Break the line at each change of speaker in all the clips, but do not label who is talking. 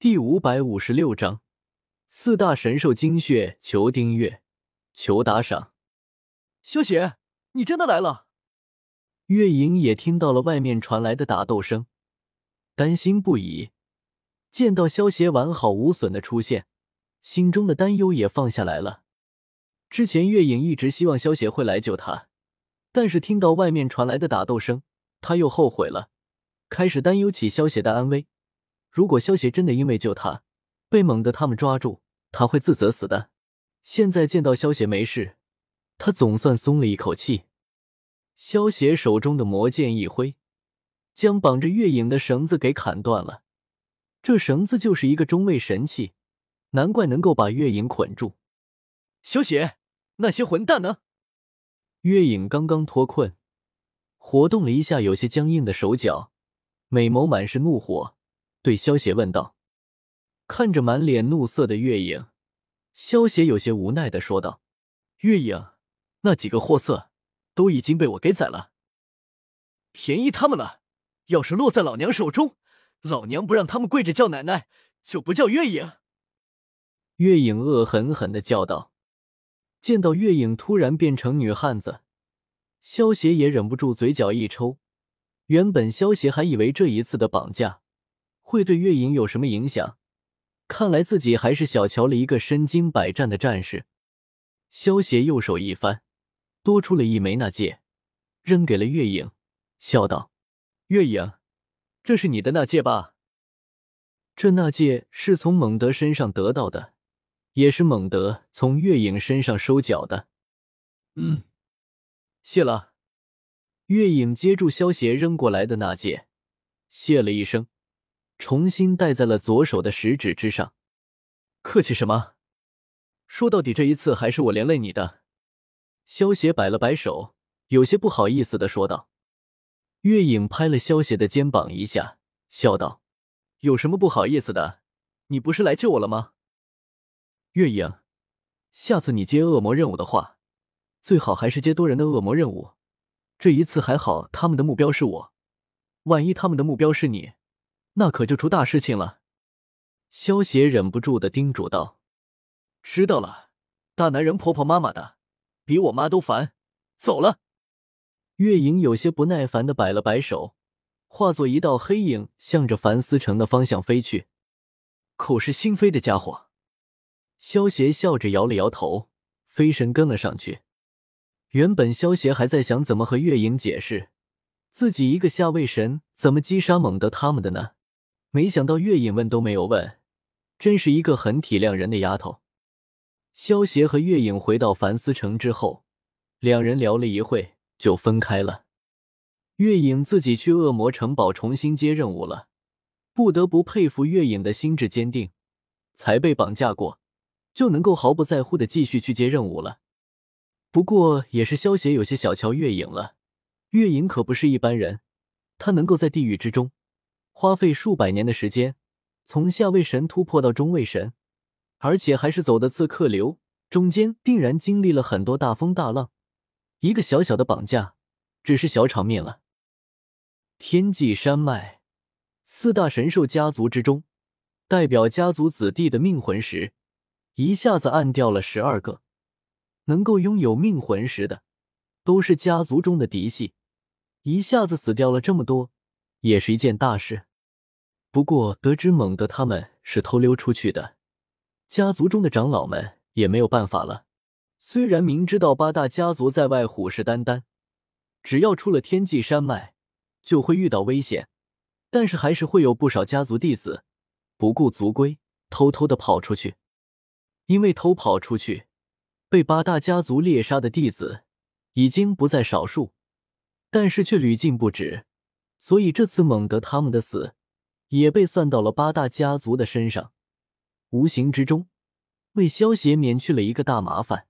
第五百五十六章四大神兽精血，求订阅，求打赏。
萧邪，你真的来了！
月影也听到了外面传来的打斗声，担心不已。见到萧邪完好无损的出现，心中的担忧也放下来了。之前月影一直希望萧邪会来救他，但是听到外面传来的打斗声，他又后悔了，开始担忧起萧邪的安危。如果萧邪真的因为救他被猛的他们抓住，他会自责死的。现在见到萧邪没事，他总算松了一口气。萧邪手中的魔剑一挥，将绑着月影的绳子给砍断了。这绳子就是一个中位神器，难怪能够把月影捆住。
萧邪，那些混蛋呢？
月影刚刚脱困，活动了一下有些僵硬的手脚，美眸满是怒火。对萧邪问道：“看着满脸怒色的月影，萧邪有些无奈的说道：‘
月影，那几个货色都已经被我给宰了，便宜他们了。要是落在老娘手中，老娘不让他们跪着叫奶奶，就不叫月影。’”
月影恶狠狠的叫道。见到月影突然变成女汉子，萧邪也忍不住嘴角一抽。原本萧邪还以为这一次的绑架。会对月影有什么影响？看来自己还是小瞧了一个身经百战的战士。萧邪右手一翻，多出了一枚纳戒，扔给了月影，笑道：“
月影，这是你的纳戒吧？
这纳戒是从蒙德身上得到的，也是蒙德从月影身上收缴的。”“
嗯，谢了。”
月影接住萧邪扔过来的纳戒，谢了一声。重新戴在了左手的食指之上。
客气什么？说到底，这一次还是我连累你的。
萧邪摆了摆手，有些不好意思的说道。月影拍了萧邪的肩膀一下，笑道：“
有什么不好意思的？你不是来救我了吗？月影，下次你接恶魔任务的话，最好还是接多人的恶魔任务。这一次还好，他们的目标是我。万一他们的目标是你……”那可就出大事情了，
萧邪忍不住的叮嘱道：“
知道了，大男人婆婆妈妈的，比我妈都烦，走了。”
月影有些不耐烦的摆了摆手，化作一道黑影，向着樊思成的方向飞去。
口是心非的家伙，
萧邪笑着摇了摇头，飞身跟了上去。原本萧邪还在想怎么和月影解释，自己一个下位神怎么击杀猛德他们的呢？没想到月影问都没有问，真是一个很体谅人的丫头。萧协和月影回到凡思城之后，两人聊了一会就分开了。月影自己去恶魔城堡重新接任务了，不得不佩服月影的心智坚定，才被绑架过，就能够毫不在乎的继续去接任务了。不过也是萧协有些小瞧月影了，月影可不是一般人，他能够在地狱之中。花费数百年的时间，从下位神突破到中位神，而且还是走的刺客流，中间定然经历了很多大风大浪。一个小小的绑架，只是小场面了。天际山脉四大神兽家族之中，代表家族子弟的命魂石，一下子暗掉了十二个。能够拥有命魂石的，都是家族中的嫡系，一下子死掉了这么多，也是一件大事。不过，得知猛德他们是偷溜出去的，家族中的长老们也没有办法了。虽然明知道八大家族在外虎视眈眈，只要出了天际山脉就会遇到危险，但是还是会有不少家族弟子不顾族规，偷偷的跑出去。因为偷跑出去被八大家族猎杀的弟子已经不在少数，但是却屡禁不止，所以这次猛德他们的死。也被算到了八大家族的身上，无形之中为萧协免去了一个大麻烦。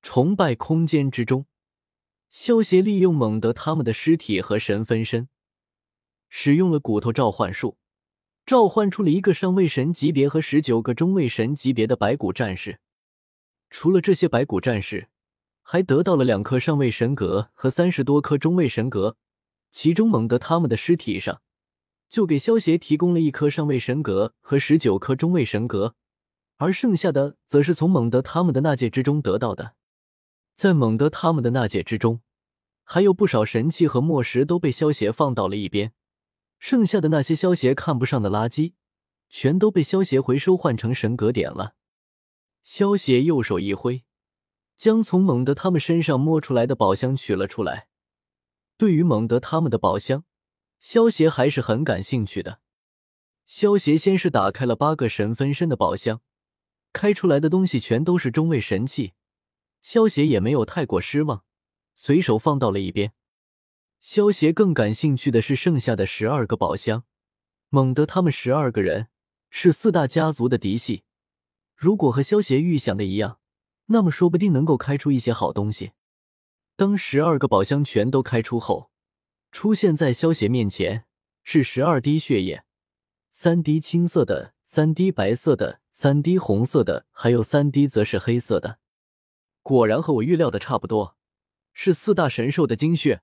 崇拜空间之中，萧协利用猛德他们的尸体和神分身，使用了骨头召唤术，召唤出了一个上位神级别和十九个中位神级别的白骨战士。除了这些白骨战士，还得到了两颗上位神格和三十多颗中位神格，其中猛德他们的尸体上。就给萧协提供了一颗上位神格和十九颗中位神格，而剩下的则是从蒙德他们的那界之中得到的。在蒙德他们的那界之中，还有不少神器和墨石都被萧协放到了一边，剩下的那些萧协看不上的垃圾，全都被萧协回收换成神格点了。萧协右手一挥，将从蒙德他们身上摸出来的宝箱取了出来。对于蒙德他们的宝箱，萧协还是很感兴趣的。萧协先是打开了八个神分身的宝箱，开出来的东西全都是中位神器。萧协也没有太过失望，随手放到了一边。萧协更感兴趣的是剩下的十二个宝箱。蒙德他们十二个人是四大家族的嫡系。如果和萧协预想的一样，那么说不定能够开出一些好东西。当十二个宝箱全都开出后，出现在萧协面前是十二滴血液，三滴青色的，三滴白色的，三滴红色的，还有三滴则是黑色的。果然和我预料的差不多，是四大神兽的精血。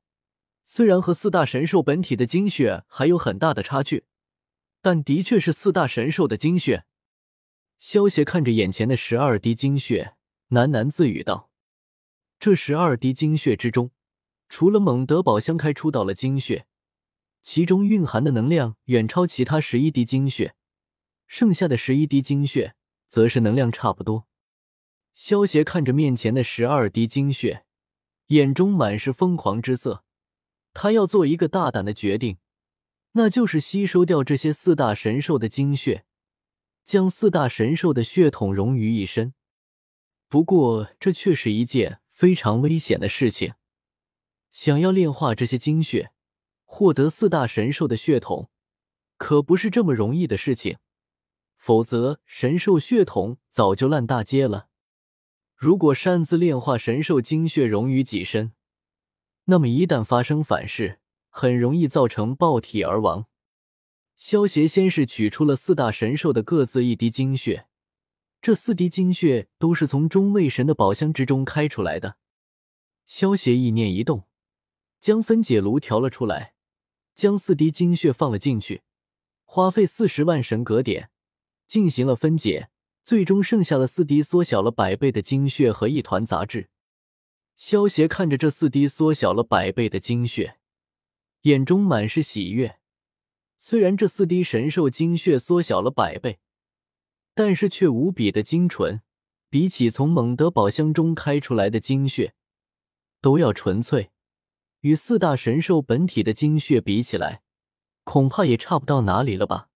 虽然和四大神兽本体的精血还有很大的差距，但的确是四大神兽的精血。萧协看着眼前的十二滴精血，喃喃自语道：“这十二滴精血之中，除了蒙德宝箱开出到了精血，其中蕴含的能量远超其他十一滴精血，剩下的十一滴精血则是能量差不多。”萧协看着面前的十二滴精血，眼中满是疯狂之色。他要做一个大胆的决定，那就是吸收掉这些四大神兽的精血。将四大神兽的血统融于一身，不过这却是一件非常危险的事情。想要炼化这些精血，获得四大神兽的血统，可不是这么容易的事情。否则，神兽血统早就烂大街了。如果擅自炼化神兽精血融于己身，那么一旦发生反噬，很容易造成爆体而亡。萧协先是取出了四大神兽的各自一滴精血，这四滴精血都是从中位神的宝箱之中开出来的。萧协意念一动，将分解炉调了出来，将四滴精血放了进去，花费四十万神格点进行了分解，最终剩下了四滴缩小了百倍的精血和一团杂质。萧协看着这四滴缩小了百倍的精血，眼中满是喜悦。虽然这四滴神兽精血缩小了百倍，但是却无比的精纯，比起从蒙德宝箱中开出来的精血都要纯粹。与四大神兽本体的精血比起来，恐怕也差不到哪里了吧。